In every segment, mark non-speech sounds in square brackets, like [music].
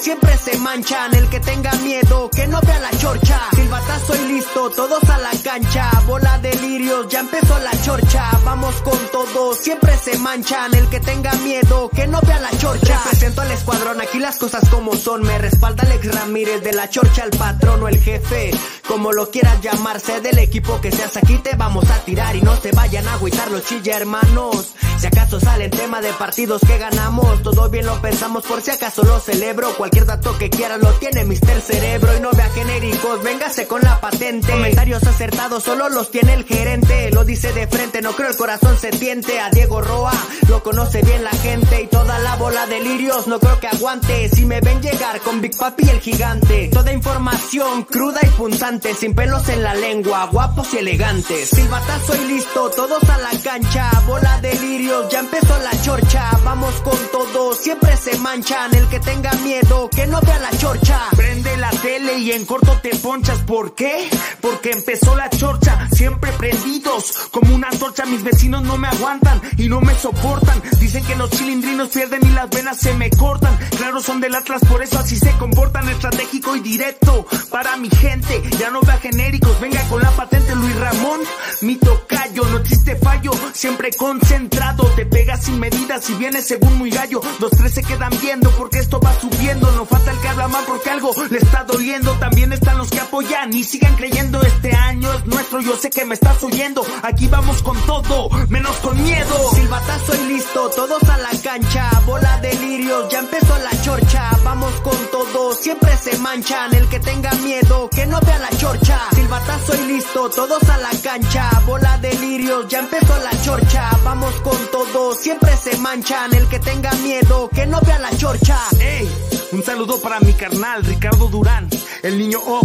siempre se manchan, el que tenga miedo, que no vea la chorcha, silbatazo y listo, todos a la cancha, bola de lirios, ya empezó la chorcha, vamos con todo, siempre se manchan, el que tenga miedo, que no vea la chorcha, presento al escuadrón, aquí las cosas como son, me respalda Alex Ramírez, de la chorcha el patrón o el jefe, como lo quieras llamarse, del equipo que seas. Aquí te vamos a tirar y no se vayan a agüitar los chilla hermanos. Si acaso sale el tema de partidos que ganamos, todo bien lo pensamos. Por si acaso lo celebro. Cualquier dato que quieras lo tiene Mister Cerebro. Y no vea genéricos, véngase con la patente. Comentarios acertados solo los tiene el gerente, lo dice de frente, no creo el corazón se tiente. A Diego Roa lo conoce bien la gente y toda la bola de lirios no creo que aguante. Si me ven llegar con Big Papi el gigante, toda información cruda y punzante, sin pelos en la lengua, guapos y elegantes. Silbatazo y listo, todos a la cancha, bola de lirios ya empezó la chorcha, vamos con todo, siempre se manchan, el que tenga miedo, que no vea la chorcha. Prende la tele y en corto te ponchas, ¿por qué? Porque empezó la chorcha, siempre prendidos, como una antorcha, mis vecinos no me aguantan y no me soportan, dicen que los chilindrinos pierden y las venas se me cortan, claro son del Atlas, por eso así se comportan, estratégico y directo, para mi gente, ya no vea genéricos, venga con la patente Luis Ramón, mi tocayo, no existe fallo, siempre concentrado te pegas sin medidas y vienes según muy gallo. Los tres se quedan viendo porque esto va subiendo. No falta el que habla mal porque algo le está doliendo. También están los que apoyan y sigan creyendo. Este año es nuestro, yo sé que me estás oyendo. Aquí vamos con todo, menos con miedo. Silbatazo y listo, todos a la cancha. Bola de lirios, ya empezó la chorcha. Vamos con todo, siempre se manchan. El que tenga miedo, que no vea la chorcha. Silbatazo y listo, todos a la cancha. Bola de lirios, ya empezó la chorcha. Vamos con todo, siempre se manchan. El que tenga miedo, que no vea la chorcha. Ey, un saludo para mi carnal Ricardo Durán, el niño O,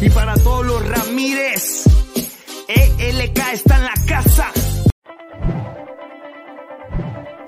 y para todos los Ramírez. ELK está en la casa.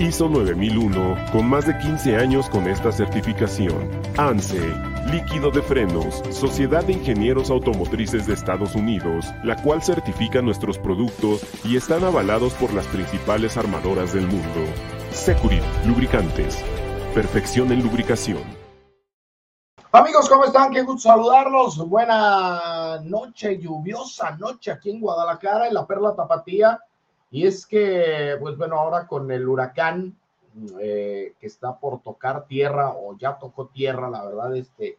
ISO 9001, con más de 15 años con esta certificación, ANSE, Líquido de Frenos, Sociedad de Ingenieros Automotrices de Estados Unidos, la cual certifica nuestros productos y están avalados por las principales armadoras del mundo. Securit Lubricantes. Perfección en lubricación. Amigos, ¿cómo están? Qué gusto saludarlos. Buena noche, lluviosa noche aquí en Guadalajara, en la Perla Tapatía. Y es que, pues bueno, ahora con el huracán eh, que está por tocar tierra o ya tocó tierra, la verdad, este,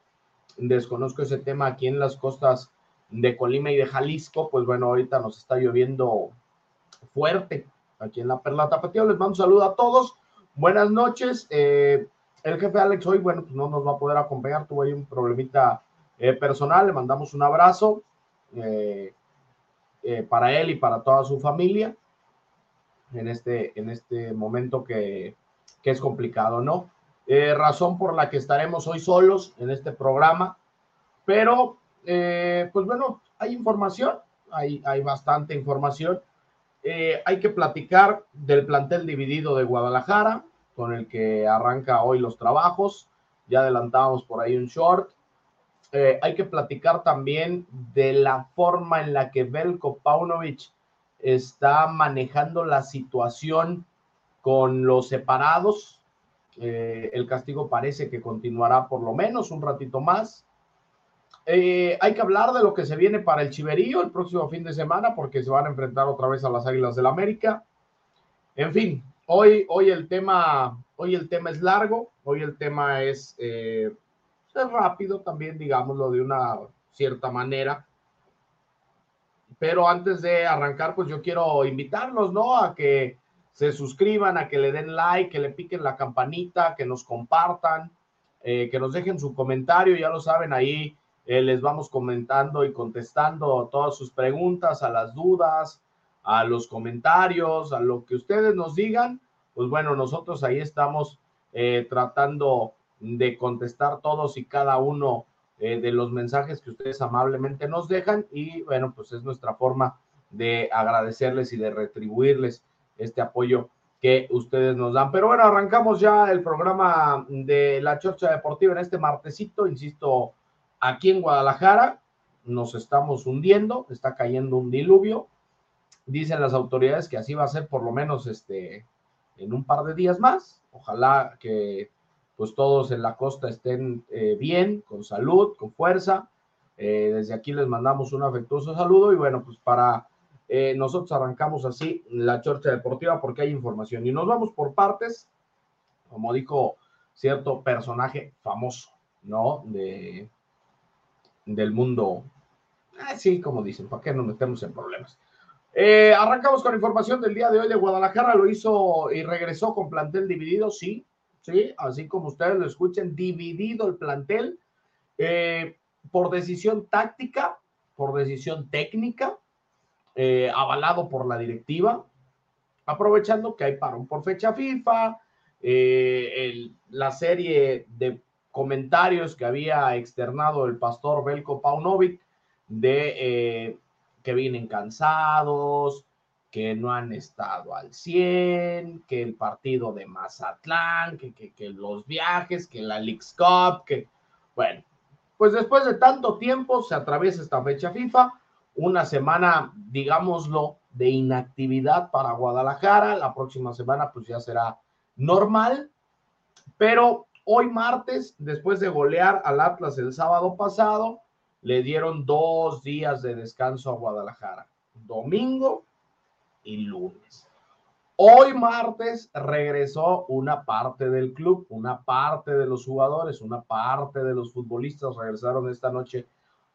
desconozco ese tema aquí en las costas de Colima y de Jalisco, pues bueno, ahorita nos está lloviendo fuerte aquí en la Perla Tapatía. Les mando un saludo a todos. Buenas noches. Eh, el jefe Alex hoy, bueno, pues no nos va a poder acompañar, tuvo ahí un problemita eh, personal, le mandamos un abrazo eh, para él y para toda su familia en este, en este momento que, que es complicado, ¿no? razón por la que estaremos hoy solos en este programa, pero pues bueno, hay información, hay, hay bastante información eh, hay que platicar del plantel dividido de Guadalajara, con el que arranca hoy los trabajos. Ya adelantábamos por ahí un short. Eh, hay que platicar también de la forma en la que Belko Paunovic está manejando la situación con los separados. Eh, el castigo parece que continuará por lo menos un ratito más. Eh, hay que hablar de lo que se viene para el Chiverío el próximo fin de semana porque se van a enfrentar otra vez a las Águilas del la América. En fin, hoy, hoy, el tema, hoy el tema es largo, hoy el tema es, eh, es rápido también, digámoslo de una cierta manera. Pero antes de arrancar, pues yo quiero invitarlos, ¿no? A que se suscriban, a que le den like, que le piquen la campanita, que nos compartan, eh, que nos dejen su comentario, ya lo saben, ahí eh, les vamos comentando y contestando todas sus preguntas, a las dudas, a los comentarios, a lo que ustedes nos digan. Pues bueno, nosotros ahí estamos eh, tratando de contestar todos y cada uno eh, de los mensajes que ustedes amablemente nos dejan y bueno, pues es nuestra forma de agradecerles y de retribuirles este apoyo que ustedes nos dan. Pero bueno, arrancamos ya el programa de la Chorcha Deportiva en este martesito, insisto, aquí en Guadalajara nos estamos hundiendo, está cayendo un diluvio. Dicen las autoridades que así va a ser por lo menos este en un par de días más. Ojalá que pues todos en la costa estén eh, bien, con salud, con fuerza. Eh, desde aquí les mandamos un afectuoso saludo y bueno, pues para eh, nosotros arrancamos así la chorcha deportiva porque hay información y nos vamos por partes, como dijo cierto personaje famoso, ¿no? De, del mundo, así como dicen, ¿para qué nos metemos en problemas? arrancamos con información del día de hoy de Guadalajara, lo hizo y regresó con plantel dividido, sí, ¿sí? Así como ustedes lo escuchen, dividido el plantel eh, por decisión táctica, por decisión técnica, eh, avalado por la directiva, aprovechando que hay parón por fecha FIFA, eh, la serie de comentarios que había externado el pastor Belko Paunovic de que vienen cansados, que no han estado al 100, que el partido de Mazatlán, que, que, los viajes, que la Leagues Cup, que, bueno, pues después de tanto tiempo se atraviesa esta fecha FIFA, una semana, digámoslo, de inactividad para Guadalajara, la próxima semana pues ya será normal, pero hoy martes, después de golear al Atlas el sábado pasado, le dieron dos días de descanso a Guadalajara, domingo y lunes. Hoy martes regresó una parte del club, una parte de los jugadores, una parte de los futbolistas regresaron esta noche,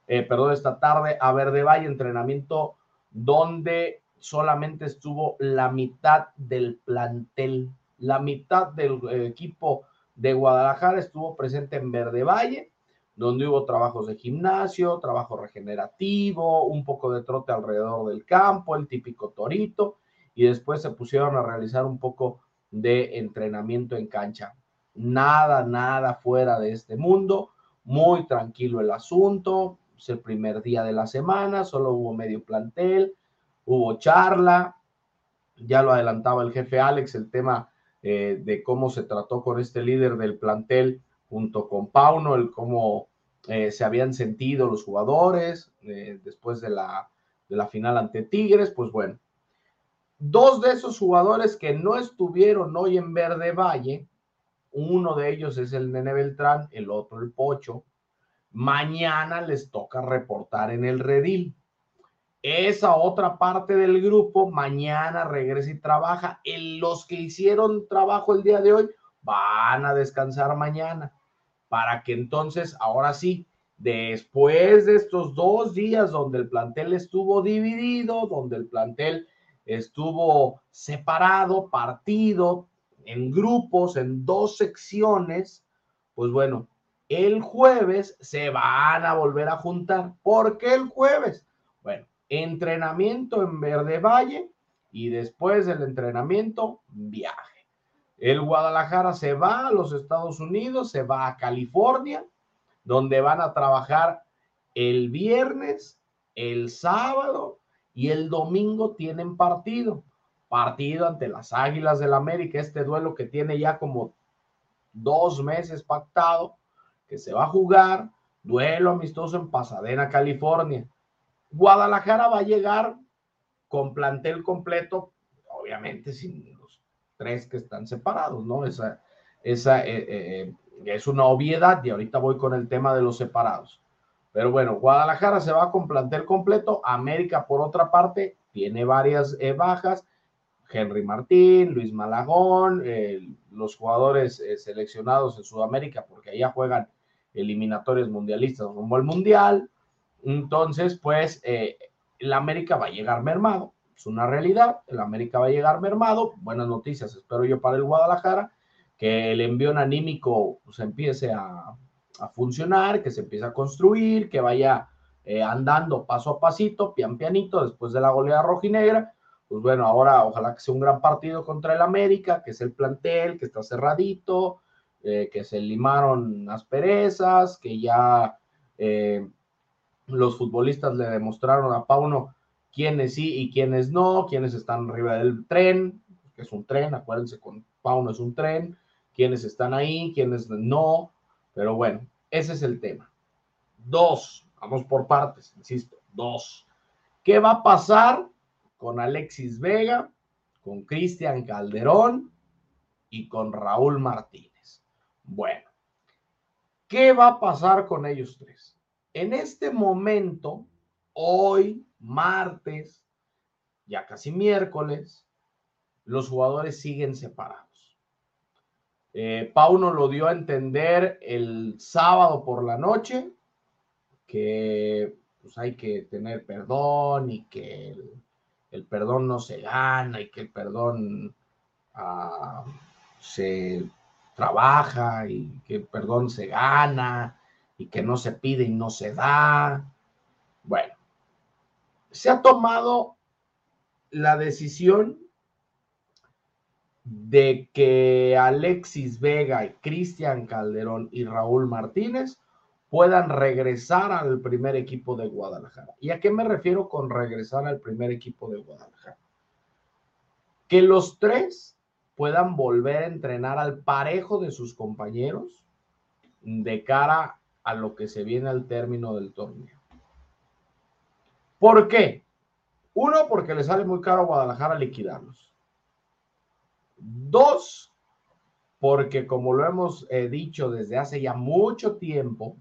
eh, perdón, esta tarde a Verde Valle, entrenamiento donde solamente estuvo la mitad del plantel, la mitad del eh, equipo de Guadalajara estuvo presente en Verde Valle, donde hubo trabajos de gimnasio, trabajo regenerativo, un poco de trote alrededor del campo, el típico torito, y después se pusieron a realizar un poco de entrenamiento en cancha. Nada, nada fuera de este mundo, muy tranquilo el asunto, es el primer día de la semana, solo hubo medio plantel, hubo charla, ya lo adelantaba el jefe Alex, el tema eh, de cómo se trató con este líder del plantel junto con Pauno, el cómo eh, se habían sentido los jugadores eh, después de la, de la final ante Tigres, pues bueno, dos de esos jugadores que no estuvieron hoy en Verde Valle, uno de ellos es el Nene Beltrán, el otro el Pocho, mañana les toca reportar en el redil. Esa otra parte del grupo mañana regresa y trabaja. En los que hicieron trabajo el día de hoy van a descansar mañana para que entonces, ahora sí, después de estos dos días donde el plantel estuvo dividido, donde el plantel estuvo separado, partido en grupos, en dos secciones, pues bueno, el jueves se van a volver a juntar. ¿Por qué el jueves? Bueno, entrenamiento en Verde Valle y después del entrenamiento, viaje. El Guadalajara se va a los Estados Unidos, se va a California, donde van a trabajar el viernes, el sábado y el domingo tienen partido. Partido ante las Águilas del América, este duelo que tiene ya como dos meses pactado, que se va a jugar, duelo amistoso en Pasadena, California. Guadalajara va a llegar con plantel completo, obviamente sin tres que están separados, ¿no? Esa, esa eh, eh, eh, es una obviedad y ahorita voy con el tema de los separados. Pero bueno, Guadalajara se va con plantel completo. América, por otra parte, tiene varias bajas. Henry Martín, Luis Malagón, los jugadores seleccionados en Sudamérica, porque allá juegan eliminatorios mundialistas rumbo al mundial. Entonces, pues, el América va a llegar mermado es una realidad, el América va a llegar mermado, buenas noticias, espero yo para el Guadalajara, que el envío anímico pues, empiece a, funcionar, que se empiece a construir, que vaya eh, andando paso a pasito, pian pianito, después de la goleada rojinegra, pues bueno, ahora ojalá que sea un gran partido contra el América, que es el plantel, que está cerradito, eh, que se limaron asperezas, que ya eh, los futbolistas le demostraron a Pauno quiénes sí y quiénes no, quiénes están arriba del tren, que es un tren, acuérdense, con Pauno es un tren, quiénes están ahí, quiénes no, pero bueno, ese es el tema. Dos, vamos por partes, insisto, dos. ¿Qué va a pasar con Alexis Vega, con Cristian Calderón y con Raúl Martínez? Bueno, ¿qué va a pasar con ellos tres? En este momento, hoy, martes, ya casi miércoles, los jugadores siguen separados. Eh, lo dio a entender el sábado por la noche que pues hay que tener perdón y que el, perdón no se gana y que el perdón ah, se trabaja y que el perdón se gana y que no se pide y no se da. Bueno, se ha tomado la decisión de que Alexis Vega, Cristian Calderón y Raúl Martínez puedan regresar al primer equipo de Guadalajara. ¿Y a qué me refiero con regresar al primer equipo de Guadalajara? Que los tres puedan volver a entrenar al parejo de sus compañeros de cara a lo que se viene al término del torneo. ¿Por qué? Uno, porque le sale muy caro a Guadalajara liquidarlos. Dos, porque como lo hemos eh, dicho desde hace ya mucho tiempo,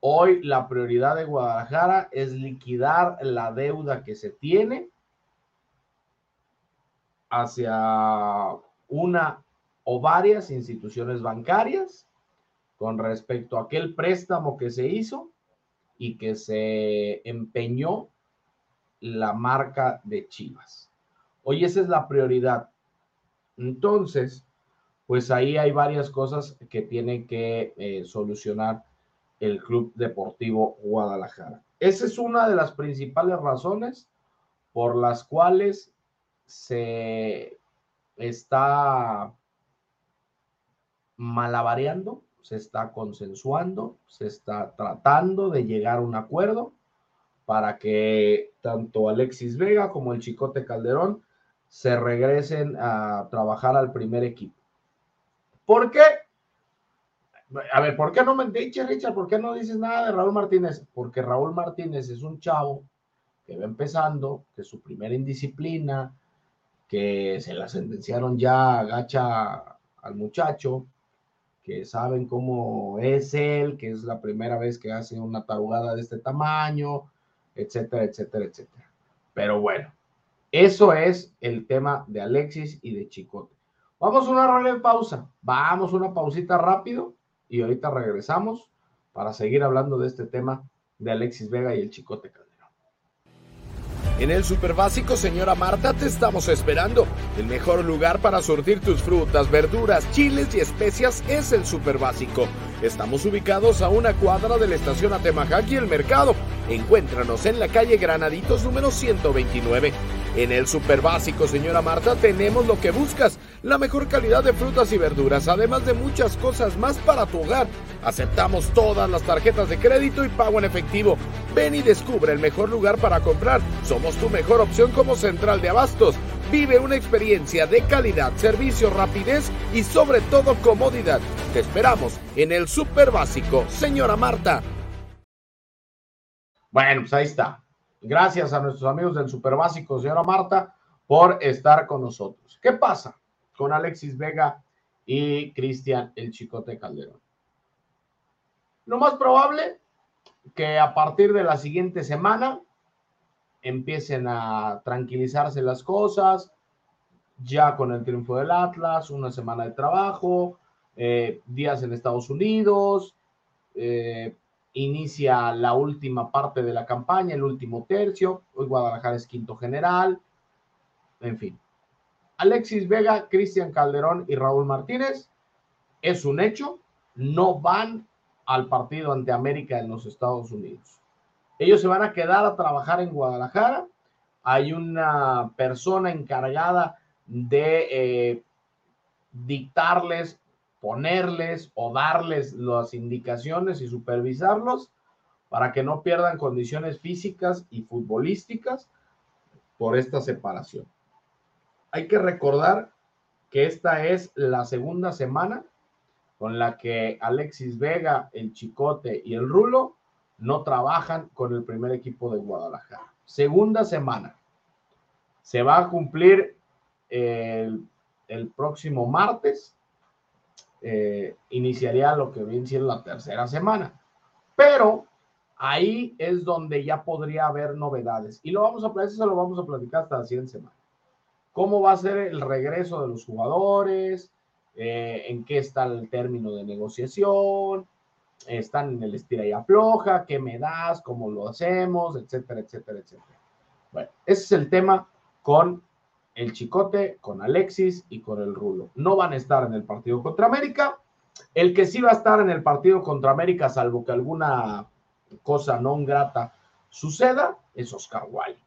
hoy la prioridad de Guadalajara es liquidar la deuda que se tiene hacia una o varias instituciones bancarias con respecto a aquel préstamo que se hizo y que se empeñó la marca de Chivas. Hoy esa es la prioridad. Entonces, pues ahí hay varias cosas que tiene que eh, solucionar el Club Deportivo Guadalajara. Esa es una de las principales razones por las cuales se está malabareando, se está consensuando, se está tratando de llegar a un acuerdo para que tanto Alexis Vega como el Chicote Calderón se regresen a trabajar al primer equipo. ¿Por qué? A ver, ¿por qué no me dices, Richard? ¿Por qué no dices nada de Raúl Martínez? Porque Raúl Martínez es un chavo que va empezando, que su primera indisciplina, que se la sentenciaron ya gacha al muchacho, que saben cómo es él, que es la primera vez que hace una tarugada de este tamaño, etcétera, etcétera, etcétera. Pero bueno, eso es el tema de Alexis y de Chicote. Vamos a una rola pausa. Vamos una pausita rápido y ahorita regresamos para seguir hablando de este tema de Alexis Vega y el Chicote. En el Super Básico, señora Marta, te estamos esperando. El mejor lugar para surtir tus frutas, verduras, chiles y especias es el Super Básico. Estamos ubicados a una cuadra de la estación Atemajac y el mercado. Encuéntranos en la calle Granaditos número 129. En el Super Básico, señora Marta, tenemos lo que buscas, la mejor calidad de frutas y verduras, además de muchas cosas más para tu hogar. Aceptamos todas las tarjetas de crédito y pago en efectivo. Ven y descubre el mejor lugar para comprar. Somos tu mejor opción como central de abastos. Vive una experiencia de calidad, servicio, rapidez y sobre todo comodidad. Te esperamos en el Super Básico, señora Marta. Bueno, pues ahí está. Gracias a nuestros amigos del Super Básico, señora Marta, por estar con nosotros. ¿Qué pasa con Alexis Vega y Cristian el Chicote Calderón? Lo más probable que a partir de la siguiente semana empiecen a tranquilizarse las cosas, ya con el triunfo del Atlas, una semana de trabajo, eh, días en Estados Unidos, eh, inicia la última parte de la campaña, el último tercio. Hoy Guadalajara es quinto general. En fin. Alexis Vega, Cristian Calderón y Raúl Martínez es un hecho. No van al partido ante América en los Estados Unidos. Ellos se van a quedar a trabajar en Guadalajara. Hay una persona encargada de eh, dictarles ponerles o darles las indicaciones y supervisarlos para que no pierdan condiciones físicas y futbolísticas por esta separación. Hay que recordar que esta es la segunda semana con la que Alexis Vega, el Chicote y el Rulo no trabajan con el primer equipo de Guadalajara. Segunda semana. Se va a cumplir el, próximo martes. Eh, iniciaría lo que viene siendo la tercera semana. Pero ahí es donde ya podría haber novedades. Y lo vamos a eso se lo vamos a platicar hasta la siguiente semana. ¿Cómo va a ser el regreso de los jugadores? Eh, ¿En qué está el término de negociación? ¿Están en el estira y afloja? ¿Qué me das? ¿Cómo lo hacemos? Etcétera, etcétera, etcétera. Bueno, ese es el tema con el Chicote, con Alexis y con el Rulo. No van a estar en el partido contra América. El que sí va a estar en el partido contra América, salvo que alguna cosa no grata suceda, es Oscar Wilde.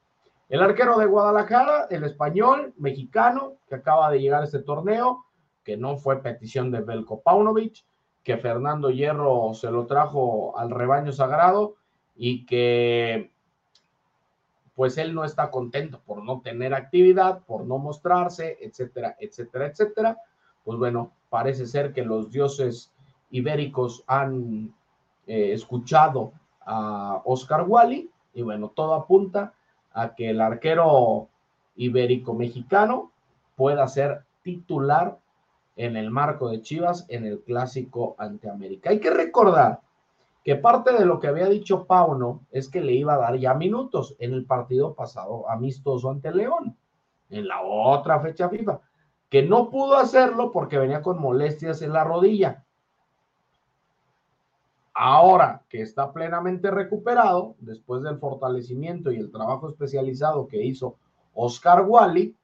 El arquero de Guadalajara, el español, mexicano, que acaba de llegar a este torneo, que no fue petición de Belko Paunovic, que Fernando Hierro se lo trajo al rebaño sagrado y que pues él no está contento por no tener actividad, por no mostrarse, etcétera, etcétera, etcétera. Pues bueno, parece ser que los dioses ibéricos han eh, escuchado a Oscar Wally y bueno, todo apunta a que el arquero ibérico-mexicano pueda ser titular en el marco de Chivas en el clásico ante América. Hay que recordar que parte de lo que había dicho Pauno es que le iba a dar ya minutos en el partido pasado amistoso ante León, en la otra fecha FIFA, que no pudo hacerlo porque venía con molestias en la rodilla. Ahora que está plenamente recuperado, después del fortalecimiento y el trabajo especializado que hizo Oscar Wally,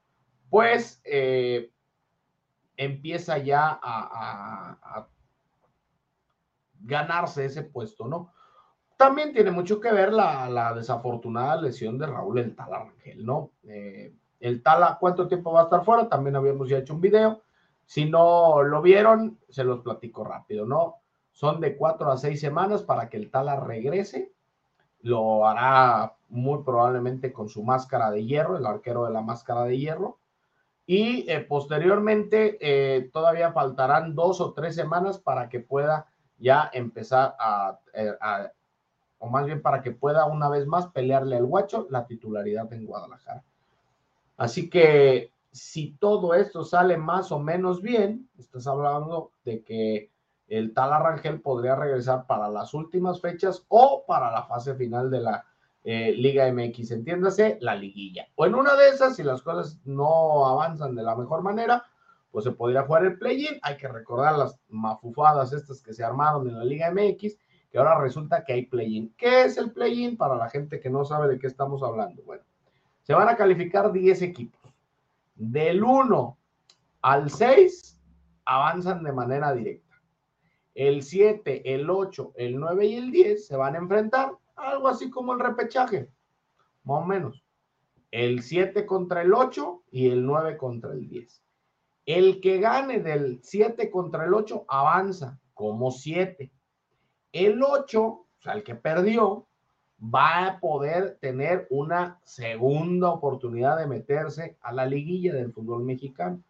pues eh, empieza ya a, ganarse ese puesto, ¿no? También tiene mucho que ver la, desafortunada lesión de Raúl El Tala Rangel, ¿no? Eh, el Tala, ¿cuánto tiempo va a estar fuera? También habíamos ya hecho un video. Si no lo vieron, se los platico rápido, ¿no? Son de cuatro a seis semanas para que el Tala regrese. Lo hará muy probablemente con su máscara de hierro, el arquero de la máscara de hierro. Y eh, posteriormente eh, todavía faltarán dos o tres semanas para que pueda ya empezar eh, a, o más bien para que pueda una vez más pelearle al guacho la titularidad en Guadalajara. Así que si todo esto sale más o menos bien, estás hablando de que el tal Arrangel podría regresar para las últimas fechas o para la fase final de la eh, Liga MX, entiéndase, la liguilla. O en una de esas, si las cosas no avanzan de la mejor manera, pues se podría jugar el play-in. Hay que recordar las mafufadas estas que se armaron en la Liga MX, que ahora resulta que hay play-in. ¿Qué es el play-in para la gente que no sabe de qué estamos hablando? Bueno, se van a calificar 10 equipos. Del 1 al 6 avanzan de manera directa el 7, el 8, el 9 y el 10 se van a enfrentar, algo así como el repechaje, más o menos. El 7 contra el 8 y el 9 contra el 10. El que gane del 7 contra el 8 avanza como 7. El 8, o sea, el que perdió, va a poder tener una segunda oportunidad de meterse a la liguilla del fútbol mexicano.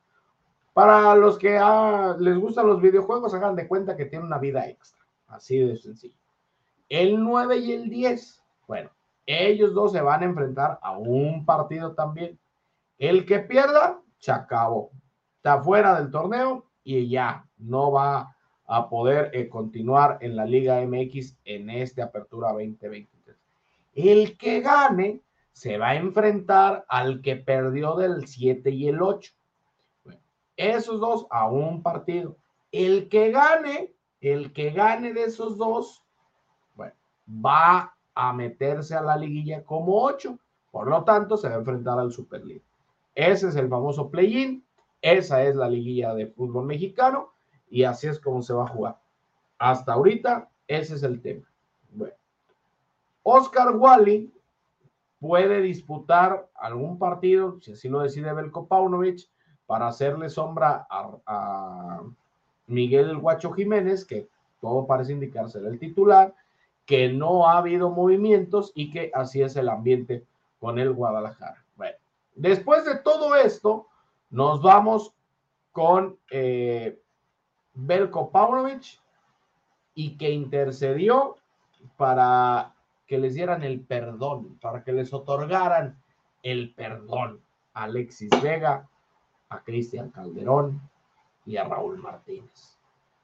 Para los que ah, les gustan los videojuegos, hagan de cuenta que tiene una vida extra. Así de sencillo. El 9 y el 10. Bueno, ellos dos se van a enfrentar a un partido también. El que pierda, se acabó. Está fuera del torneo y ya no va a poder eh, continuar en la Liga MX en esta apertura 2023. El que gane se va a enfrentar al que perdió del 7 y el 8. Esos dos a un partido. El que gane, el que gane de esos dos, bueno, va a meterse a la liguilla como ocho. Por lo tanto, se va a enfrentar al Super League. Ese es el famoso play-in. Esa es la liguilla de fútbol mexicano y así es como se va a jugar. Hasta ahorita, ese es el tema. Oscar Wally puede disputar algún partido, si así lo decide Belko Paunovic, para hacerle sombra a, Miguel El Guacho Jiménez, que todo parece indicar ser el titular, que no ha habido movimientos y que así es el ambiente con el Guadalajara. Bueno, después de todo esto, nos vamos con eh, Belko Pavlovich y que intercedió para que les dieran el perdón, para que les otorgaran el perdón a Alexis Vega, a Cristian Calderón y a Raúl Martínez.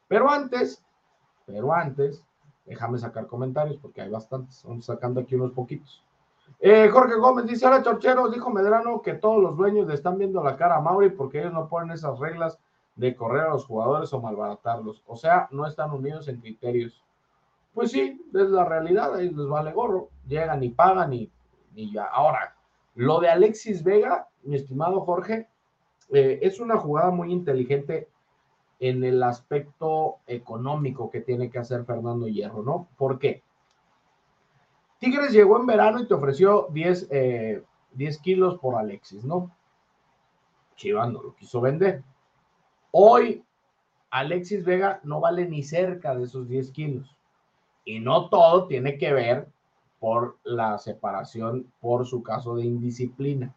Pero antes, pero antes, déjame sacar comentarios porque hay bastantes, vamos sacando aquí unos poquitos. Eh, Jorge Gómez dice, ahora Chorcheros, dijo Medrano que todos los dueños le están viendo la cara a Mauri porque ellos no ponen esas reglas de correr a los jugadores o malbaratarlos. O sea, no están unidos en criterios. Pues sí, es la realidad, ahí les vale gorro, llegan y pagan y, ya. Ahora, lo de Alexis Vega, mi estimado Jorge, eh, es una jugada muy inteligente en el aspecto económico que tiene que hacer Fernando Hierro, ¿no? ¿Por qué? Tigres llegó en verano y te ofreció 10, 10 eh, kilos por Alexis, ¿no? Chivas no lo quiso vender. Hoy, Alexis Vega no vale ni cerca de esos 10 kilos. Y no todo tiene que ver por la separación por su caso de indisciplina.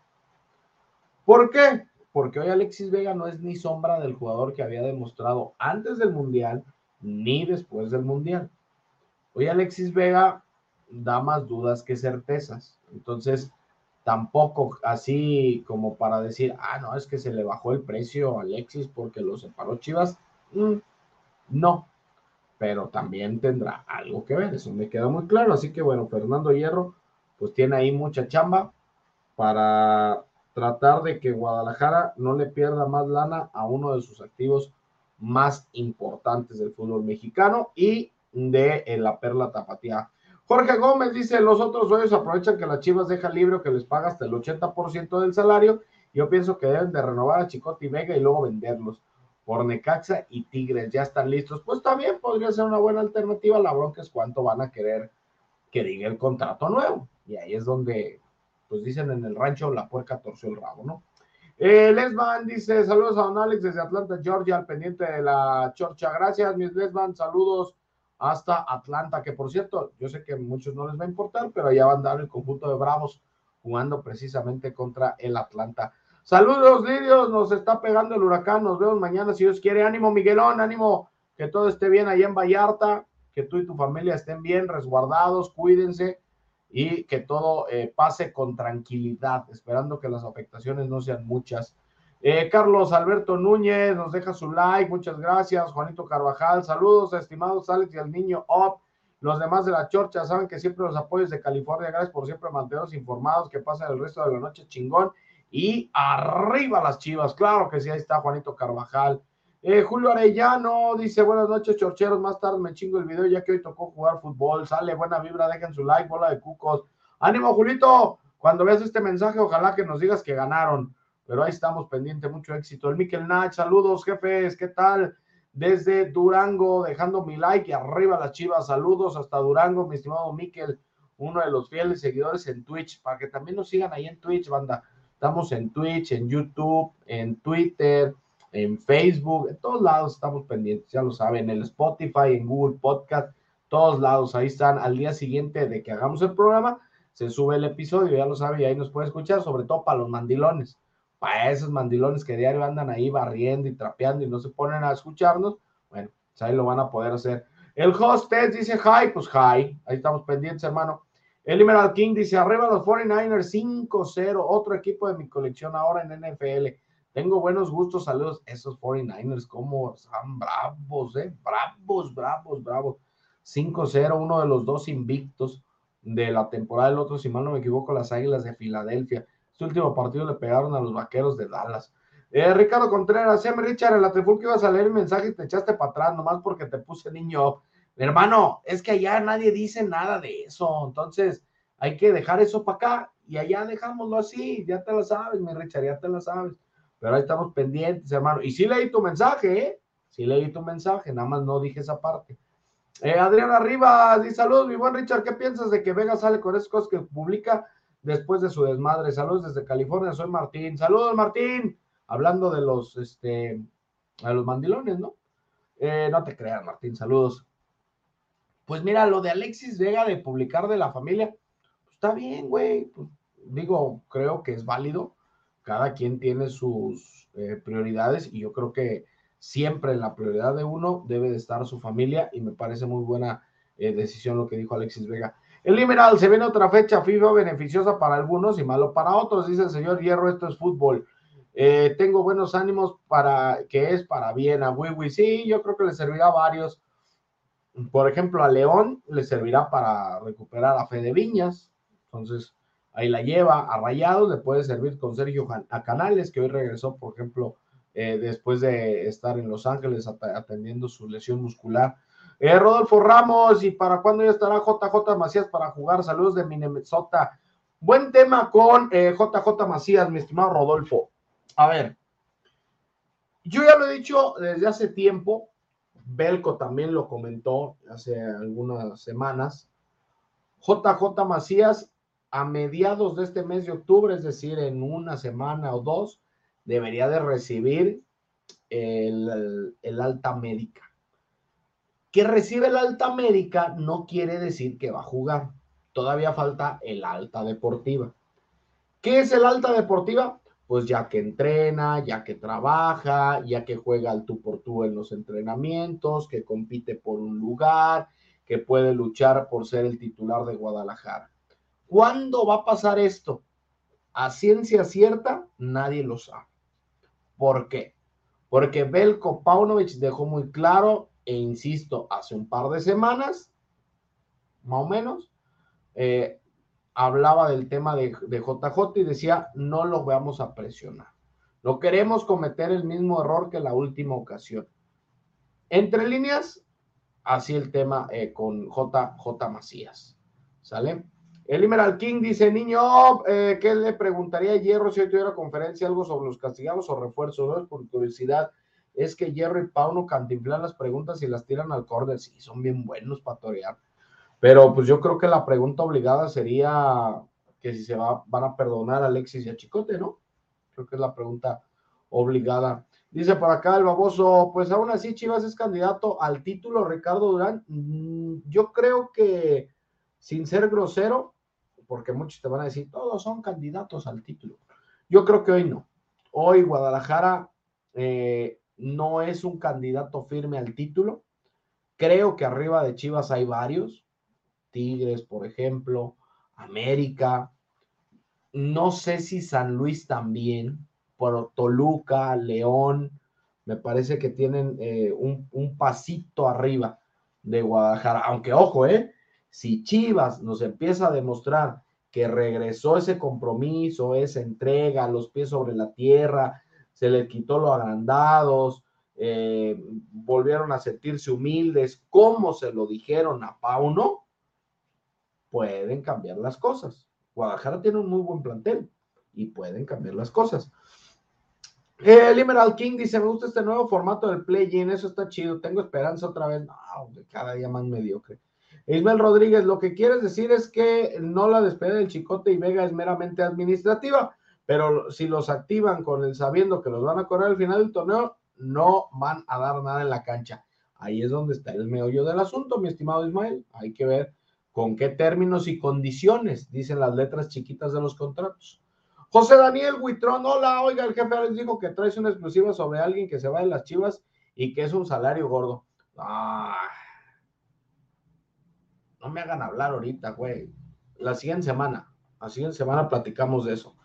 ¿Por qué? Porque hoy Alexis Vega no es ni sombra del jugador que había demostrado antes del Mundial ni después del Mundial. Hoy Alexis Vega da más dudas que certezas. Entonces, tampoco así como para decir, ah, no, es que se le bajó el precio a Alexis porque lo separó Chivas. Mm, no, pero también tendrá algo que ver, eso me queda muy claro. Así que bueno, Fernando Hierro, pues tiene ahí mucha chamba para tratar de que Guadalajara no le pierda más lana a uno de sus activos más importantes del fútbol mexicano y de la Perla Tapatía. Jorge Gómez dice, los otros dueños aprovechan que las Chivas deja libre o que les paga hasta el 80% del salario. Yo pienso que deben de renovar a Chicote y Vega y luego venderlos por Necaxa y Tigres ya están listos. Pues también podría ser una buena alternativa. La bronca es cuánto van a querer que diga el contrato nuevo. Y ahí es donde, pues dicen en el rancho, la puerca torció el rabo, ¿no? Eh, dice: Saludos a Don Alex desde Atlanta, Georgia, al pendiente de la chorcha. Gracias, mis Lesman. Saludos hasta Atlanta, que por cierto, yo sé que a muchos no les va a importar, pero allá va a andar el conjunto de Bravos jugando precisamente contra el Atlanta. Saludos, Lirios, nos está pegando el huracán, nos vemos mañana si Dios quiere. Ánimo, Miguelón, ánimo, que todo esté bien allá en Vallarta, que tú y tu familia estén bien, resguardados, cuídense y que todo eh, pase con tranquilidad, esperando que las afectaciones no sean muchas. Eh, Carlos Alberto Núñez nos deja su like, muchas gracias. Juanito Carvajal, saludos, estimados Alex y al niño Op. Los demás de la chorcha saben que siempre los apoyos de California, gracias por siempre mantenernos informados, que pasen el resto de la noche chingón y arriba las chivas, claro que sí, ahí está Juanito Carvajal. Eh, Julio Arellano dice, buenas noches, chorcheros, más tarde me chingo el video ya que hoy tocó jugar fútbol, sale, buena vibra, dejen su like, bola de cucos. Ánimo, Julito, cuando veas este mensaje, ojalá que nos digas que ganaron, pero ahí estamos pendiente, mucho éxito. El Miquel Nach, saludos, jefes, ¿qué tal? Desde Durango, dejando mi like y arriba las chivas, saludos hasta Durango, mi estimado Miquel, uno de los fieles seguidores en Twitch, para que también nos sigan ahí en Twitch, banda. Estamos en Twitch, en YouTube, en Twitter, en Facebook, en todos lados estamos pendientes, ya lo saben, en el Spotify, en Google Podcast, todos lados, ahí están. Al día siguiente de que hagamos el programa, se sube el episodio, ya lo saben, y ahí nos puede escuchar, sobre todo para los mandilones, para esos mandilones que diario andan ahí barriendo y trapeando y no se ponen a escucharnos, bueno, pues ahí lo van a poder hacer. El host dice hi, pues hi, ahí estamos pendientes, hermano. El Emerald King dice, arriba los 49ers 5-0, otro equipo de mi colección ahora en NFL. Tengo buenos gustos, saludos. Esos 49ers, como están bravos, eh, bravos, bravos, bravos. 5-0, uno de los dos invictos de la temporada, el otro, si mal no me equivoco, las Águilas de Filadelfia. Este último partido le pegaron a los Vaqueros de Dallas. Eh, Ricardo Contreras, M. Richard, en la trifulca ibas a leer el mensaje y te echaste para atrás, nomás porque te puse niño Hermano, es que allá nadie dice nada de eso, entonces hay que dejar eso para acá y allá dejámoslo así, ya te lo sabes, mi Richard, ya te lo sabes. Pero ahí estamos pendientes, hermano. Y sí leí tu mensaje, ¿eh? Sí leí tu mensaje, nada más no dije esa parte. Eh, Adrián Arriba, dice saludos, mi buen Richard, ¿qué piensas de que Vega sale con esas cosas que publica después de su desmadre? Saludos desde California, soy Martín. Saludos, Martín. Hablando de los, este, a los mandilones, ¿no? Eh, no te creas, Martín, saludos. Pues mira, lo de Alexis Vega de publicar de la familia, pues está bien, güey. Pues, digo, creo que es válido. Cada quien tiene sus eh, prioridades y yo creo que siempre en la prioridad de uno debe de estar su familia y me parece muy buena eh, decisión lo que dijo Alexis Vega. El liberal, se viene otra fecha FIFA beneficiosa para algunos y malo para otros, dice el señor Hierro, esto es fútbol. Eh, tengo buenos ánimos para que es para bien a Wiwi. Sí, yo creo que le servirá a varios. Por ejemplo, a León le servirá para recuperar a Fede Viñas. Entonces, ahí la lleva. A Rayados le puede servir con Sergio a Canales, que hoy regresó, por ejemplo, eh, después de estar en Los Ángeles atendiendo su lesión muscular. Eh, Rodolfo Ramos, ¿y para cuándo ya estará JJ Macías para jugar? Saludos de Minemetsota. Buen tema con JJ eh, Macías, mi estimado Rodolfo. A ver, yo ya lo he dicho desde hace tiempo, Belco también lo comentó hace algunas semanas. JJ Macías a mediados de este mes de octubre, es decir, en una semana o dos, debería de recibir el, alta médica. Que recibe el alta médica no quiere decir que va a jugar. Todavía falta el alta deportiva. ¿Qué es el alta deportiva? Pues ya que entrena, ya que trabaja, ya que juega al tú por tú en los entrenamientos, que compite por un lugar, que puede luchar por ser el titular de Guadalajara. ¿Cuándo va a pasar esto? A ciencia cierta, nadie lo sabe. ¿Por qué? Porque Belko Paunovic dejó muy claro, e insisto, hace un par de semanas, más o menos, eh, hablaba del tema de, de, JJ y decía, no lo vamos a presionar. No queremos cometer el mismo error que la última ocasión. Entre líneas, así el tema eh, con JJ Macías. ¿Sale? El Emerald King dice, niño, eh, ¿qué le preguntaría a Hierro si hoy tuviera conferencia algo sobre los castigados o refuerzos? ¿no? Por curiosidad, es que Hierro y Pauno cantinflan las preguntas y las tiran al córner. Sí, son bien buenos para torear. Pero pues yo creo que la pregunta obligada sería que si se va, van a perdonar a Alexis y a Chicote, ¿no? Creo que es la pregunta obligada. Dice por acá el baboso, pues aún así Chivas es candidato al título, Ricardo Durán. Mm, yo creo que, sin ser grosero, porque muchos te van a decir, todos son candidatos al título. Yo creo que hoy no. Hoy Guadalajara eh, no es un candidato firme al título. Creo que arriba de Chivas hay varios. Tigres, por ejemplo, América. No sé si San Luis también, por Toluca, León, me parece que tienen eh, un, un pasito arriba de Guadalajara. Aunque ojo, ¿eh? Si Chivas nos empieza a demostrar que regresó ese compromiso, esa entrega, los pies sobre la tierra, se le quitó los agrandados, eh, volvieron a sentirse humildes, como se lo dijeron a Pauno, pueden cambiar las cosas. Guadalajara tiene un muy buen plantel y pueden cambiar las cosas. El Emerald King dice: Me gusta este nuevo formato del play-in, eso está chido. Tengo esperanza otra vez. No, cada día más mediocre. Ismael Rodríguez, lo que quieres decir es que no la despedida del Chicote y Vega es meramente administrativa, pero si los activan con el sabiendo que los van a correr al final del torneo, no van a dar nada en la cancha. Ahí es donde está el meollo del asunto, mi estimado Ismael. Hay que ver con qué términos y condiciones dicen las letras chiquitas de los contratos. José Daniel Huitrón, hola, oiga, el jefe les dijo que traes una exclusiva sobre alguien que se va de las chivas y que es un salario gordo. Ah, no me hagan hablar ahorita, güey. La siguiente semana, la siguiente semana platicamos de eso.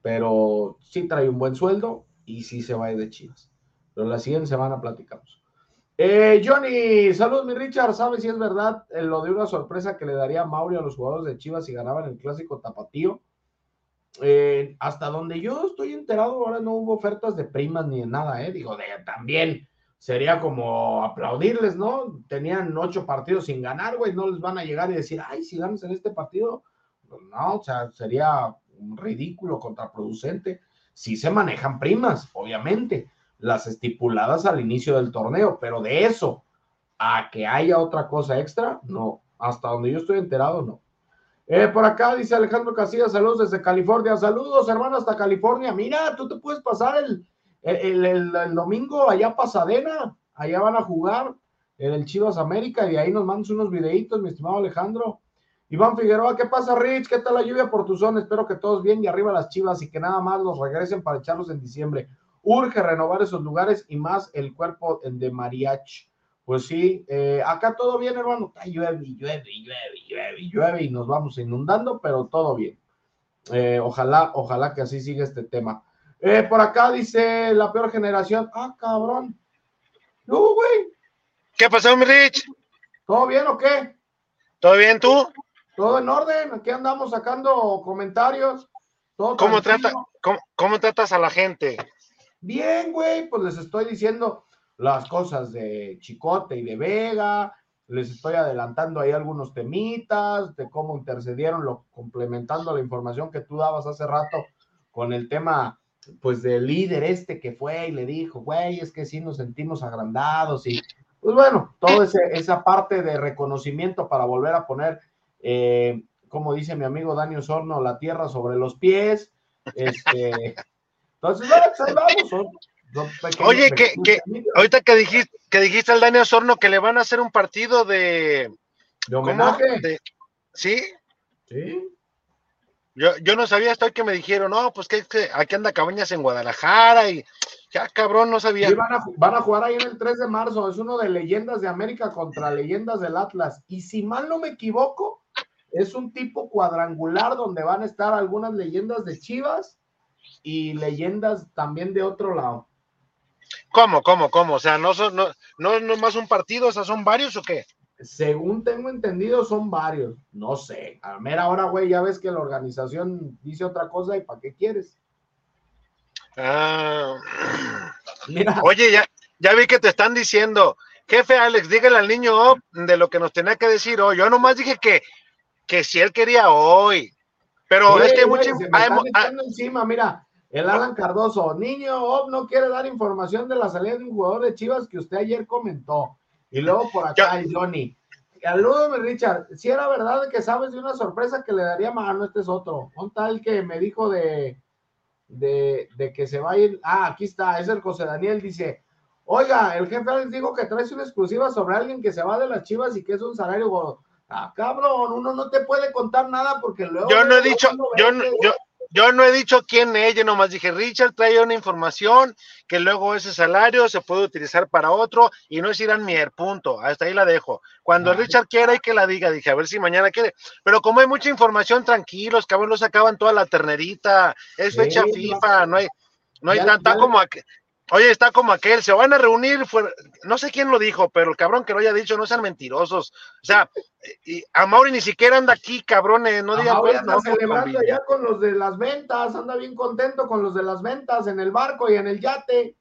Pero sí trae un buen sueldo y sí se va de Chivas. Pero la siguiente semana platicamos. Eh, Johnny, saludos, mi Richard. ¿Sabes si es verdad eh, lo de una sorpresa que le daría a Mauri a los jugadores de Chivas si ganaban el clásico tapatío? Eh, hasta donde yo estoy enterado, ahora no hubo ofertas de primas ni de nada, ¿eh? Digo, de también sería como aplaudirles, ¿no? Tenían ocho partidos sin ganar, güey, no les van a llegar y decir, ay, si ganas en este partido, pues no, o sea, sería un ridículo, contraproducente. Sí se manejan primas, obviamente, las estipuladas al inicio del torneo, pero de eso a que haya otra cosa extra, no, hasta donde yo estoy enterado, no. Eh, por acá dice Alejandro Casillas, saludos desde California, saludos hermano hasta California, mira, tú te puedes pasar el, el, domingo allá Pasadena, allá van a jugar en el Chivas América y ahí nos mandas unos videitos, mi estimado Alejandro. Iván Figueroa, ¿qué pasa, Rich? ¿Qué tal la lluvia por tu zona? Espero que todos bien y arriba las chivas y que nada más los regresen para echarlos en diciembre. Urge renovar esos lugares y más el cuerpo de mariachi. Pues sí, eh, acá todo bien, hermano. Llueve, llueve, llueve, llueve, llueve y nos vamos inundando, pero todo bien. Eh, ojalá, ojalá que así siga este tema. Eh, por acá dice la peor generación. Ah, cabrón. No, güey. ¿Qué pasó, mi Rich? ¿Todo bien o qué? ¿Todo bien tú? Todo en orden. Aquí andamos sacando comentarios. ¿Cómo, trata, cómo tratas a la gente? Bien, güey, pues les estoy diciendo las cosas de Chicote y de Vega, les estoy adelantando ahí algunos temitas de cómo intercedieron, lo, complementando la información que tú dabas hace rato con el tema, pues, del líder este que fue y le dijo, güey, es que sí nos sentimos agrandados y, pues bueno, toda esa parte de reconocimiento para volver a poner, eh, como dice mi amigo Daniel Sorno, la tierra sobre los pies, este... [laughs] Entonces, ahí vamos, Oye, que, ahorita que dijiste, que dijiste al Daniel Osorno que le van a hacer un partido de. ¿De homenaje? ¿Sí? Sí. Yo, yo no sabía hasta hoy que me dijeron, no, pues que, aquí anda Cabañas en Guadalajara y ya cabrón, no sabía. van, a, van a jugar ahí en el 3 de marzo, es uno de leyendas de América contra leyendas del Atlas. Y si mal no me equivoco, es un tipo cuadrangular donde van a estar algunas leyendas de Chivas y leyendas también de otro lado. ¿Cómo, cómo, cómo? O sea, ¿no son, no, no, más un partido, o sea, son varios o qué? Según tengo entendido, son varios. No sé. A mera hora, güey, ya ves que la organización dice otra cosa y ¿para qué quieres? Ah. Oye, ya, ya vi que te están diciendo, jefe Alex, dígale al niño de lo que nos tenía que decir hoy. Yo nomás dije que, que si él quería hoy. Pero es que mucho. encima, mira, el Alan Cardoso, niño, no quiere dar información de la salida de un jugador de Chivas que usted ayer comentó. Y luego por acá el Johnny. Salúdame, Richard. Si era verdad que sabes de una sorpresa que le daría mano, este es otro. Un tal que me dijo de, de, que se va a ir. Ah, aquí está, es el José Daniel. Dice: Oiga, el jefe les dijo que traes una exclusiva sobre alguien que se va de las chivas y que es un salario. Ah, cabrón, uno no te puede contar nada porque luego. Yo no he dicho, yo, yo, yo no he dicho quién es, yo nomás dije, Richard trae una información que luego ese salario se puede utilizar para otro y no es Irán Mier, punto. Hasta ahí la dejo. Cuando Richard quiera y que la diga, dije, a ver si mañana quiere. Pero como hay mucha información, tranquilos, cabrón, los sacaban toda la ternerita, es fecha FIFA, no hay, no hay tanta como aquí. Oye, está como aquel, se van a reunir, no sé quién lo dijo, pero el cabrón que lo haya dicho, no sean mentirosos. O sea, y a Mauri ni siquiera anda aquí, cabrones, no digan. Mauri anda celebrando ya con los de las ventas, anda bien contento con los de las ventas en el barco y en el yate.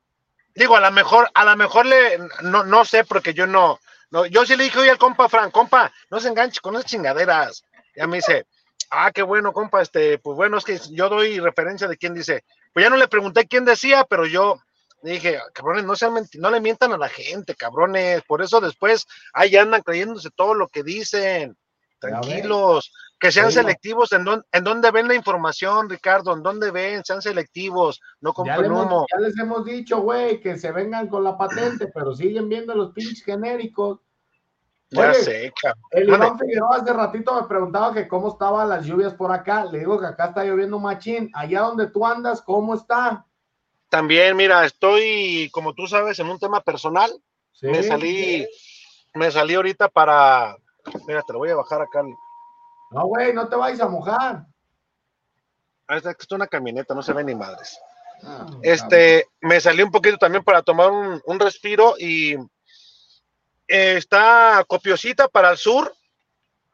Digo, a lo mejor, a lo mejor le, no, no sé, porque yo no, no, yo sí le dije hoy al compa Frank, compa, no se enganche con esas chingaderas. Ya me dice, ah, qué bueno, compa, este, pues bueno, es que yo doy referencia de quién dice. Pues ya no le pregunté quién decía, pero yo, Dije, cabrones, no, sean no le mientan a la gente, cabrones. Por eso después ahí andan creyéndose todo lo que dicen. Tranquilos, que sean selectivos en, en dónde ven la información, Ricardo, en dónde ven, sean selectivos, no compren humo. ya les hemos dicho, güey, que se vengan con la patente, [clears throat] pero siguen viendo los pinches genéricos. ya sé, cabrón. El Iván Figueroa hace ratito me preguntaba que cómo estaban las lluvias por acá. Le digo que acá está lloviendo machín. Allá donde tú andas, ¿cómo está? También, mira, estoy, como tú sabes, en un tema personal. me salí, me salí ahorita para. Mira, te lo voy a bajar acá. No, güey, no te vayas a mojar. Ah, es es una camioneta, no se ve ni madres. Ah, este, me salí un poquito también para tomar un, respiro y eh, está copiosita para el sur,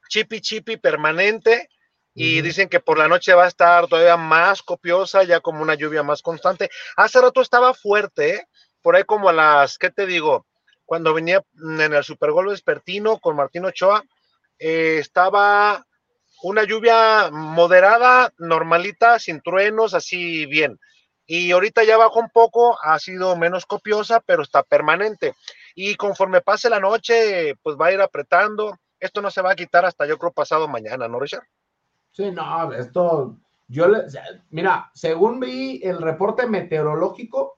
chipi chipi permanente y dicen que por la noche va a estar todavía más copiosa, ya como una lluvia más constante. Hace rato estaba fuerte, ¿eh? por ahí como a las, ¿qué te digo? Cuando venía en el Super Gol Vespertino con Martín Ochoa, eh, estaba una lluvia moderada, normalita, sin truenos, así bien. Y ahorita ya bajó un poco, ha sido menos copiosa, pero está permanente. Y conforme pase la noche, pues va a ir apretando. Esto no se va a quitar hasta yo creo pasado mañana, ¿no, Richard? Sí, no, esto, yo le, mira, según vi el reporte meteorológico,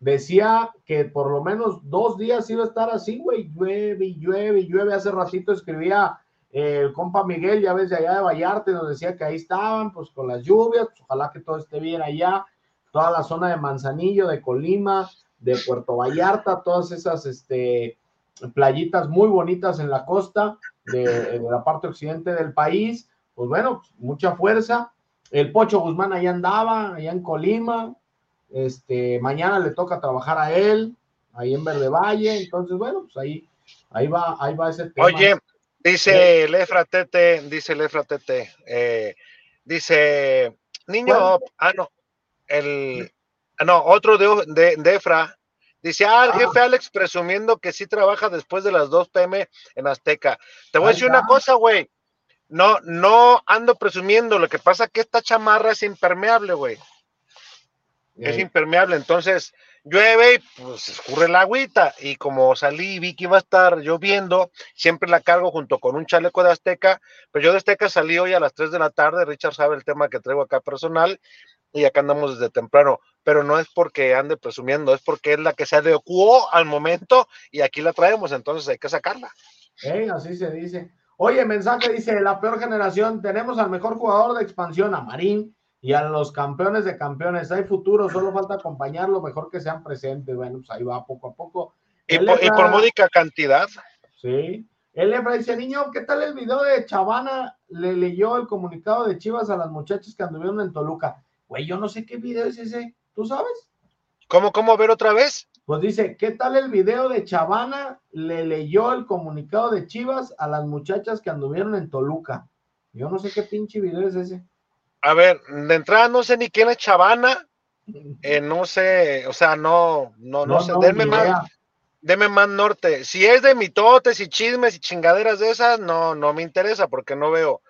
decía que por lo menos dos días iba a estar así, güey, llueve y llueve y llueve. Hace ratito escribía eh, el compa Miguel, ya ves, de allá de Vallarta, nos decía que ahí estaban, pues con las lluvias, pues, ojalá que todo esté bien allá, toda la zona de Manzanillo, de Colima, de Puerto Vallarta, todas esas este, playitas muy bonitas en la costa de, la parte occidente del país, pues bueno, mucha fuerza. El Pocho Guzmán allá andaba, allá en Colima, este, mañana le toca trabajar a él, ahí en Verde Valle, entonces, bueno, pues ahí, ahí va, ahí va ese tema. Oye, dice Lefra Tete, dice Lefra Tete, eh, dice, niño, ah, no, el, ah, no, otro de, de, de Efra, Dice, ah, el jefe Alex presumiendo que sí trabaja después de las 2 pm en Azteca. Te voy a decir una cosa, güey. No, no ando presumiendo. Lo que pasa es que esta chamarra es impermeable, güey es impermeable, entonces llueve y pues escurre el agüita. Y como salí y vi que iba a estar lloviendo, siempre la cargo junto con un chaleco de Azteca, pero yo de Azteca salí hoy a las 3 de la tarde, Richard sabe el tema que traigo acá personal, y acá andamos desde temprano, pero no es porque ande presumiendo, es porque es la que se adecuó al momento y aquí la traemos, entonces hay que sacarla. así se dice. Oye, mensaje dice, la peor generación, tenemos al mejor jugador de expansión, a Marín, y a los campeones de campeones. Hay futuro, solo falta acompañarlo, mejor que sean presentes. Bueno, pues ahí va poco a poco. Y por, módica cantidad. Sí. El Efra dice, niño, ¿qué tal el video de Chavana? Le leyó el comunicado de Chivas a las muchachas que anduvieron en Toluca. Güey, yo no sé qué video es ese. ¿Tú sabes? ¿Cómo, cómo? ver otra vez? Pues dice, ¿qué tal el video de Chavana? Le leyó el comunicado de Chivas a las muchachas que anduvieron en Toluca. Yo no sé qué pinche video es ese. A ver, de entrada no sé ni quién es Chavana. [laughs] Eh, no sé, o sea, no, no, no, sé. denme más, denme más norte. Si es de mitotes y chismes y chingaderas de esas, no, no me interesa porque no veo.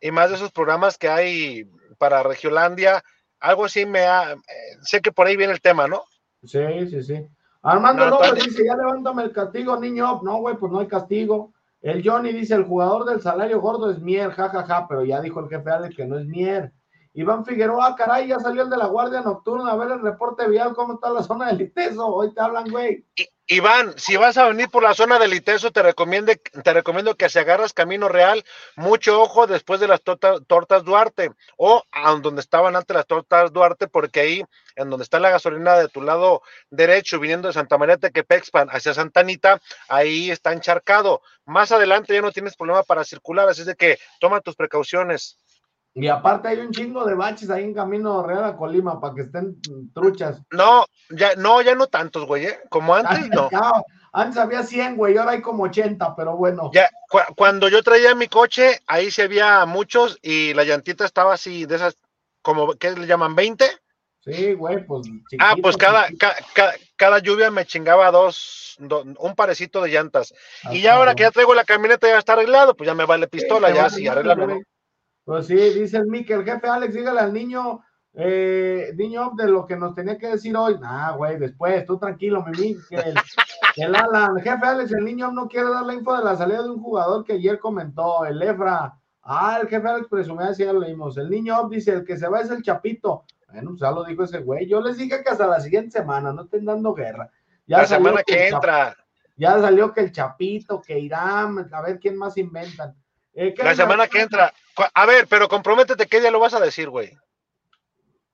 Y más de esos programas que hay para Regiolandia, algo así me ha. Eh, sé que por ahí viene el tema, ¿no? Sí, sí, sí. Armando López dice: Ya levántame el castigo, niño. No, güey, pues no hay castigo. El Johnny dice, el jugador del salario gordo es Mier, jajaja, pero ya dijo el jefe Alex que no es Mier. Iván Figueroa, caray, ya salió el de la Guardia Nocturna, a ver el reporte vial, cómo está la zona del Iteso, hoy te hablan, güey. Iván, si vas a venir por la zona del Iteso, te, te recomiendo que si agarras Camino Real, mucho ojo después de las tortas Duarte, o a donde estaban antes las tortas Duarte, porque ahí, en donde está la gasolina de tu lado derecho, viniendo de Santa María Tequepexpan hacia Santa Anita, ahí está encharcado. Más adelante ya no tienes problema para circular, así es de que toma tus precauciones. Y aparte hay un chingo de baches ahí en Camino Real a Colima para que estén truchas. No, ya no, ya no tantos, güey, ¿eh? como [laughs] antes, no. Antes había 100, güey, ahora hay como 80, pero bueno. Ya, cuando yo traía mi coche, ahí se había muchos y la llantita estaba así, de esas, como, ¿qué le llaman? ¿20? Sí, güey, pues. ah, pues cada, cada, lluvia me chingaba dos, un parecito de llantas. y ya ahora que ya traigo la camioneta ya está arreglado, pues ya me vale pistola, ya sí, arreglame. Pues sí, dice el Mikel, jefe Alex, dígale al niño, eh, niño de lo que nos tenía que decir hoy. Nah, güey, después, tú tranquilo, mi Mikel. [laughs] El Alan, jefe Alex, el niño no quiere dar la info de la salida de un jugador que ayer comentó, el Efra. Ah, el jefe Alex presumía, si ya lo leímos. El niño dice, el que se va es el Chapito. Bueno, pues ya lo dijo ese güey. Yo les dije que hasta la siguiente semana, no estén dando guerra. Ya la semana que, entra. Ya salió que el Chapito, que Irán, a ver quién más inventan. Eh, la semana que entra. A ver, pero comprométete, ¿qué día lo vas a decir, güey?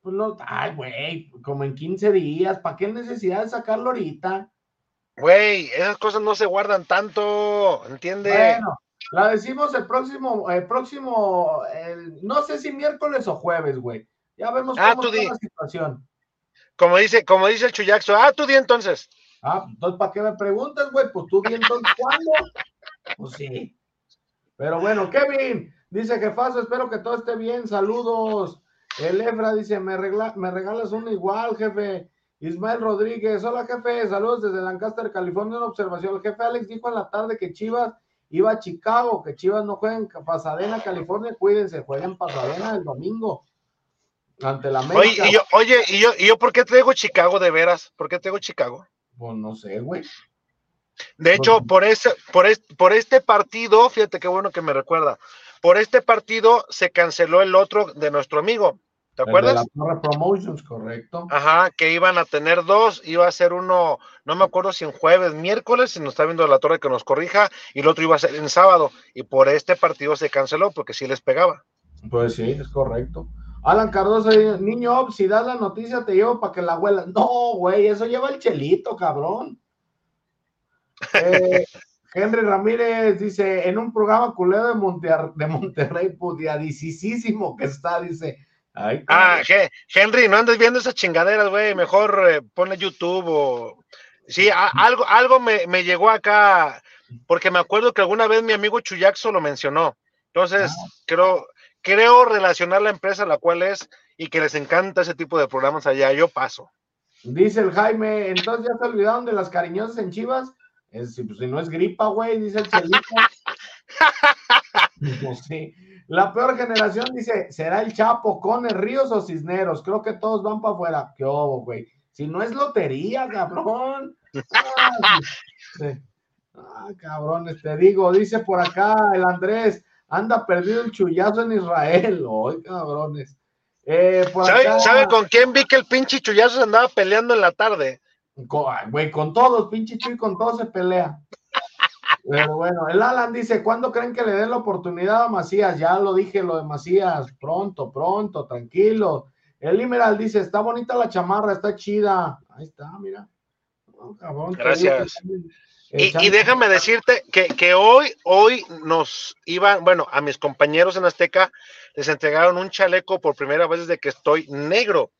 Pues no, ay, güey, como en 15 días, ¿para qué necesidad de sacarlo ahorita? Güey, esas cosas no se guardan tanto, ¿entiendes? Bueno, la decimos el próximo, el próximo, no sé si miércoles o jueves, güey. Ya vemos ah, cómo está la situación. Como dice, como dice el Chuyaxo, ah, tú di entonces. Ah, entonces, ¿para qué me preguntas, güey? Pues tú di entonces, ¿cuándo? Pues sí. Pero bueno, Kevin, dice jefazo, espero que todo esté bien, saludos. El Efra dice, me, me regalas uno igual, jefe. Ismael Rodríguez, hola jefe, saludos desde Lancaster, California, una observación. El jefe Alex dijo en la tarde que Chivas iba a Chicago, que Chivas no juega en Pasadena, California, cuídense, jueguen en Pasadena el domingo. Ante la América. Oye, y yo, oye, ¿y yo, ¿y yo por qué traigo Chicago de veras? ¿Por qué traigo Chicago? Pues no sé, güey. De hecho, por, ese, por, este, por este partido, fíjate qué bueno que me recuerda, por este partido se canceló el otro de nuestro amigo. ¿Te acuerdas? De la Promotions, correcto. Ajá, que iban a tener dos, iba a ser uno, no me acuerdo si en jueves, miércoles, si nos está viendo la torre que nos corrija, y el otro iba a ser en sábado, y por este partido se canceló porque sí les pegaba. Pues sí, es correcto. Alan Cardoso, niño, si das la noticia te llevo para que la abuela. No, güey, eso lleva el chelito, cabrón. [laughs] Eh, Henry Ramírez dice, en un programa culero de, Monterrey, de Monterrey, pudiadicísimo que está, dice. Ay, ah, Henry, no andes viendo esas chingaderas, güey, mejor eh, ponle YouTube o... Sí, algo, algo me, me, llegó acá, porque me acuerdo que alguna vez mi amigo Chuyaxo lo mencionó. Entonces, ah. creo, creo relacionar la empresa a la cual es y que les encanta ese tipo de programas allá. Yo paso. Dice el Jaime, entonces ya se olvidaron de las cariñosas en Chivas. Es, pues, si no es gripa, güey, dice el Chelito. [laughs] pues, sí. La peor generación dice, ¿será el Chapo, Cones, Ríos o Cisneros? Creo que todos van para afuera. ¿Qué obo, güey? Si no es lotería, cabrón. [laughs] Ah, ah, cabrones, te digo, dice por acá el Andrés, anda perdido el chullazo en Israel. Ay, cabrones. Eh, ¿Sabe, con quién vi que el pinche chullazo se andaba peleando en la tarde? Güey, con todos, pinche Chuy, con todos se pelea. Pero bueno, el Alan dice, ¿cuándo creen que le den la oportunidad a Macías? Ya lo dije, lo de Macías, pronto, pronto, tranquilo. El Imeral dice, está bonita la chamarra, está chida. Ahí está, mira. Gracias. Y, déjame decirte que, que, hoy, hoy nos iban, bueno, a mis compañeros en Azteca les entregaron un chaleco por primera vez desde que estoy negro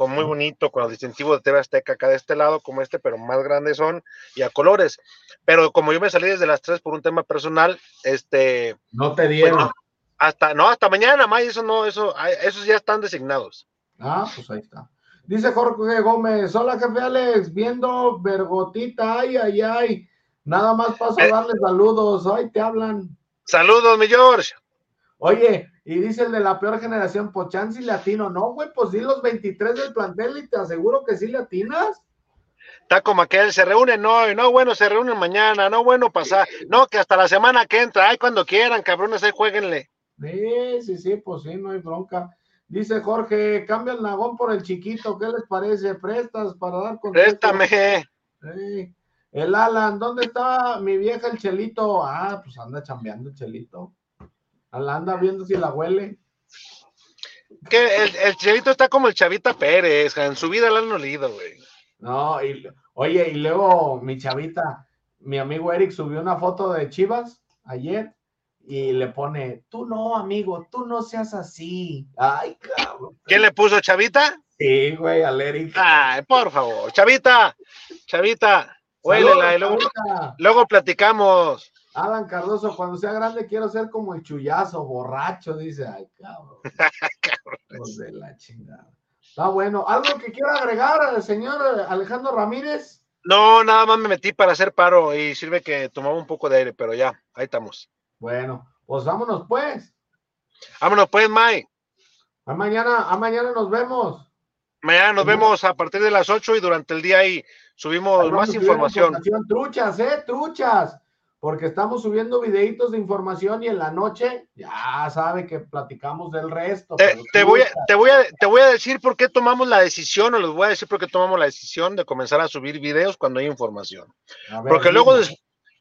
con muy bonito, con el distintivo de TV Azteca acá de este lado, como este, pero más grandes son y a colores. Pero como yo me salí desde las tres por un tema personal, este. No te dieron. hasta, no, hasta mañana, más, eso no, eso, esos ya están designados. Ah, pues ahí está. Dice Jorge Gómez, hola jefe Alex, viendo Vergotita, ay, ay, ay. Nada más paso a eh. darle saludos, ay, te hablan. Saludos, mi George. Oye, y dice el de la peor generación, pues chance latino. No, güey, pues di los 23 del plantel y te aseguro que sí latinas. Está como aquel, se reúnen hoy, no, bueno, se reúnen mañana, no, bueno, pasar, no, que hasta la semana que entra, ay, cuando quieran, cabrones, ahí jueguenle. Sí, sí, sí, pues sí, no hay bronca. Dice Jorge, cambia el nagón por el chiquito, ¿qué les parece? ¿Prestas para dar con Préstame. Sí. El Alan, ¿dónde está mi vieja el Chelito? Ah, pues anda chambeando el Chelito anda viendo si la huele. Que el, chavito está como el Chavita Pérez, en su vida la han olido, güey. No, y, oye, y luego mi chavita, mi amigo Eric subió una foto de Chivas ayer y le pone, tú no, amigo, tú no seas así. Ay, cabrón. ¿Quién le puso Chavita? Sí, güey, al Eric. Ay, por favor, Chavita, Chavita, huélela y luego, luego platicamos. Alan Cardoso, cuando sea grande quiero ser como el chullazo, borracho, dice. Ay, cabrón. [laughs] cabrón. de la chingada. Está bueno. ¿Algo que quiera agregar al señor Alejandro Ramírez? No, nada más me metí para hacer paro y sirve que tomaba un poco de aire, pero ya, ahí estamos. Bueno, pues vámonos pues. Vámonos pues, Mike. A mañana, a mañana nos vemos. Mañana nos vemos a partir de las 8 y durante el día ahí subimos más información. información. Truchas, eh, truchas porque estamos subiendo videitos de información y en la noche ya sabe que platicamos del resto. Te, voy, a, te, voy, a, te voy a decir por qué tomamos la decisión, o les voy a decir por qué tomamos la decisión de comenzar a subir videos cuando hay información. porque, luego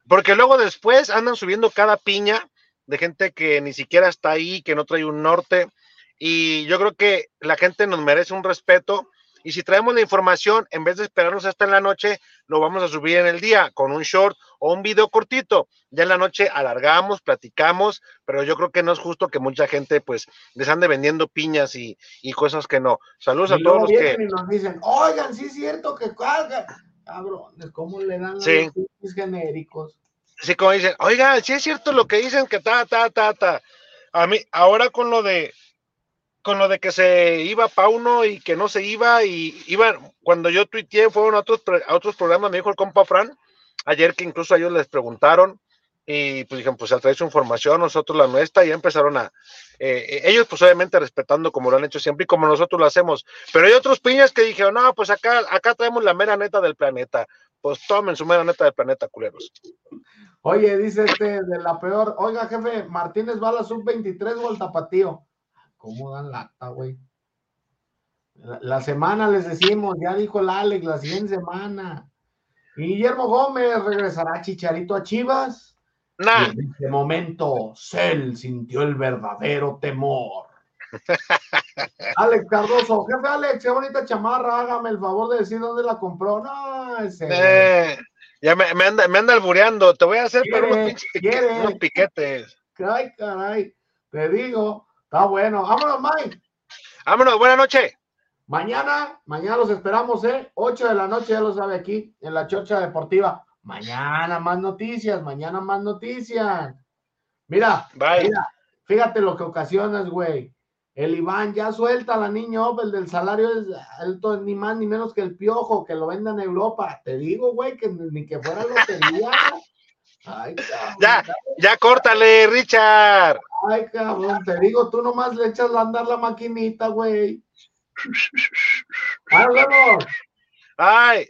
porque luego después andan subiendo cada piña de gente que ni siquiera está ahí, que no trae un norte, y yo creo que la gente nos merece un respeto y si traemos la información, en vez de esperarnos hasta en la noche, lo vamos a subir en el día con un short o un video cortito. Ya en la noche alargamos, platicamos, pero yo creo que no es justo que mucha gente pues les ande vendiendo piñas y, cosas que no. Saludos a todos los que... Y nos dicen, oigan, sí es cierto que cuelga. Cabrones, ¿cómo le dan sí. los genéricos? Sí, como dicen, oigan, sí es cierto lo que dicen que ta, ta, ta, ta. A mí, ahora con lo de con lo de que se iba Pauno y que no se iba y iba, cuando yo tuiteé fueron a otros, a otros programas, me dijo el compa Fran, ayer que incluso ellos les preguntaron y pues dijeron, pues trae su información, nosotros la nuestra y empezaron a, eh, eh, ellos pues obviamente respetando como lo han hecho siempre y como nosotros lo hacemos, pero hay otros piñas que dijeron, no, pues acá, acá traemos la mera neta del planeta, pues tomen su mera neta del planeta, culeros. Oye, dice este de la peor, oiga jefe, Martínez va a la sub-23 o al. ¿Cómo dan lata, güey? La, semana les decimos, ya dijo el Alex, la siguiente semana. Guillermo Gómez regresará Chicharito a Chivas. En este momento, Cell sintió el verdadero temor. [laughs] Alex Cardoso, jefe Alex, qué bonita chamarra, hágame el favor de decir dónde la compró. No, ese. Eh, ya me, anda, me anda albureando, te voy a hacer unos, [laughs] unos piquetes. Ay, caray, te digo, está bueno. Vámonos, Mike. Vámonos, buena noche. Mañana, mañana los esperamos, ¿eh? 8 de la noche, ya lo sabe aquí, en la Chocha Deportiva. Mañana más noticias, mañana más noticias. Mira, mira, fíjate lo que ocasionas, güey. El Iván ya suelta a la niña el del salario es alto, ni más ni menos que el piojo, que lo venda en Europa. Te digo, güey, que ni que fuera lotería. [laughs] Ay, cabrón, ya, ya córtale, Richard. Ay, cabrón, te digo, tú nomás le echas a andar la maquinita, güey. [laughs] ¡Nos ¡Ay!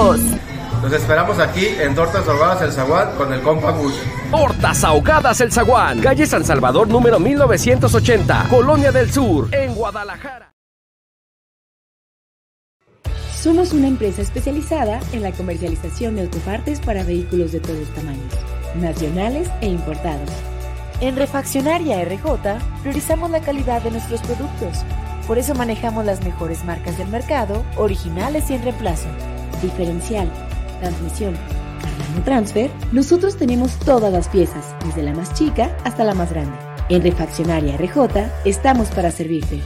Los esperamos aquí en Tortas Ahogadas El Zaguán con el compa Gus. Tortas Ahogadas El Zaguán, calle San Salvador número 1980, Colonia del Sur, en Guadalajara. Somos una empresa especializada en la comercialización de autopartes para vehículos de todos tamaños, nacionales e importados. En Refaccionaria RJ priorizamos la calidad de nuestros productos. Por eso manejamos las mejores marcas del mercado, originales y en reemplazo diferencial, transmisión, transfer, nosotros tenemos todas las piezas, desde la más chica hasta la más grande. En Refaccionaria RJ estamos para servirte.